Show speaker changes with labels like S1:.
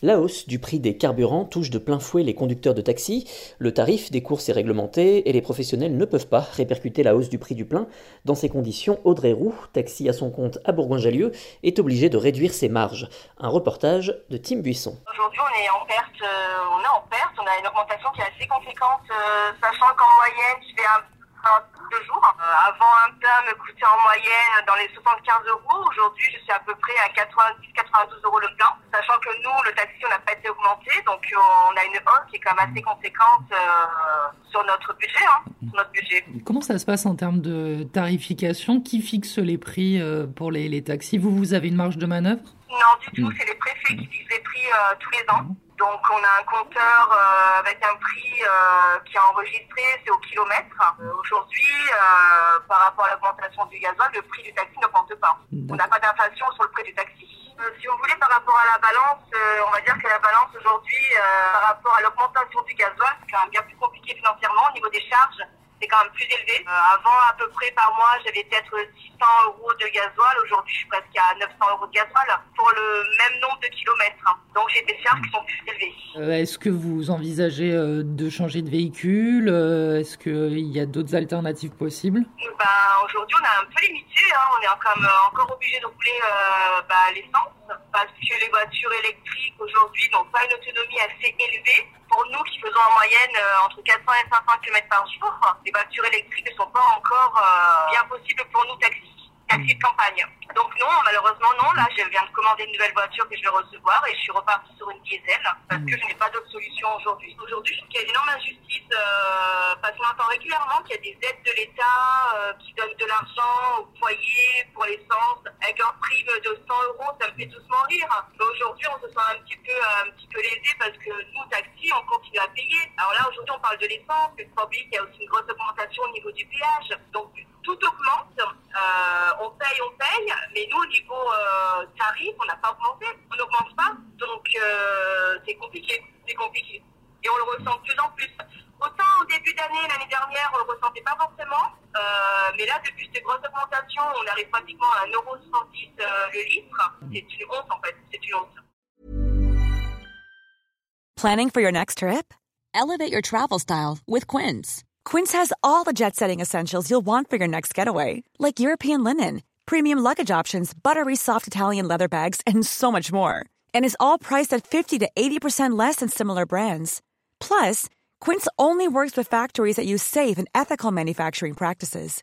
S1: La hausse du prix des carburants touche de plein fouet les conducteurs de taxi, le tarif des courses est réglementé et les professionnels ne peuvent pas répercuter la hausse du prix du plein. Dans ces conditions, Audrey Roux, taxi à son compte à Bourgoin-Jallieu, est obligé de réduire ses marges. Un reportage de Tim Buisson.
S2: Aujourd'hui, on est en perte, euh, on a une augmentation qui est assez conséquente, euh, sachant qu'en moyenne, je un de jour. Euh, avant, un plat me coûtait en moyenne dans les 75 euros. Aujourd'hui, je suis à peu près à 90-92 euros le plein. Sachant que nous, le taxi, on n'a pas été augmenté. Donc, euh, on a une hausse qui est quand même assez conséquente euh, sur notre budget. Hein, notre budget.
S3: Comment ça se passe en termes de tarification? Qui fixe les prix pour les, les taxis? Vous, vous avez une marge de manœuvre?
S2: Non, du tout. C'est les préfets qui fixent les prix euh, tous les ans. Donc on a un compteur euh, avec un prix euh, qui est enregistré, c'est au kilomètre. Aujourd'hui, par rapport à l'augmentation du gasoil, le prix du taxi n'augmente pas. On n'a pas d'inflation sur le prix du taxi. Si vous voulez, par rapport à la balance, on va dire que la balance aujourd'hui, par rapport à l'augmentation du gasoil, c'est quand même bien plus compliqué financièrement au niveau des charges. C'est quand même plus élevé. Euh, avant, à peu près par mois, j'avais peut-être 600 euros de gasoil. Aujourd'hui, je suis presque à 900 euros de gasoil pour le même nombre de kilomètres. Donc, j'ai des charges qui sont plus élevées.
S3: Euh, Est-ce que vous envisagez euh, de changer de véhicule? Est-ce qu'il y a d'autres alternatives possibles?
S2: Ben, aujourd'hui, on est un peu limité. Hein. On est quand même encore obligé de rouler bah, l'essence parce que les voitures électriques aujourd'hui n'ont pas une autonomie assez élevée. Pour nous qui faisons en moyenne euh, entre 400 et 500 km par jour, les voitures électriques ne sont pas encore euh, bien possibles pour nous taxis. Taxi de campagne. Donc non, malheureusement non. Là, je viens de commander une nouvelle voiture que je vais recevoir et je suis repartie sur une diesel parce que je n'ai pas d'autre solution aujourd'hui. Aujourd'hui, je trouve qu'il y a une énorme injustice euh, parce qu'on entend régulièrement qu'il y a des aides de l'État euh, qui donnent de l'argent au foyer pour l'essence avec un prime de 100 euros. Ça me fait doucement rire. Mais aujourd'hui, on se sent un petit peu un petit peu lésé parce que nous, taxis, on continue à payer. Alors là, aujourd'hui, on parle de l'essence, mais pas oublier qu'il y a aussi une grosse augmentation au niveau du péage. Donc tout augmente, euh, on paye, on paye, mais nous au niveau euh, tarif, on n'a pas augmenté, on n'augmente pas, donc euh, c'est compliqué, c'est compliqué. Et on le ressent de plus en plus. Autant au début d'année, l'année dernière, on le ressentait pas forcément, euh, mais là, depuis ces grosses augmentations, on arrive pratiquement à 1,70€ euh, le litre. Mm-hmm. C'est une honte en fait, c'est une honte.
S4: Planning for your next trip? Elevate your travel style with Quince. Quince has all the jet setting essentials you'll want for your next getaway, like European linen, premium luggage options, buttery soft Italian leather bags, and so much more. And is all priced at 50 to 80% less than similar brands. Plus, Quince only works with factories that use safe and ethical manufacturing practices.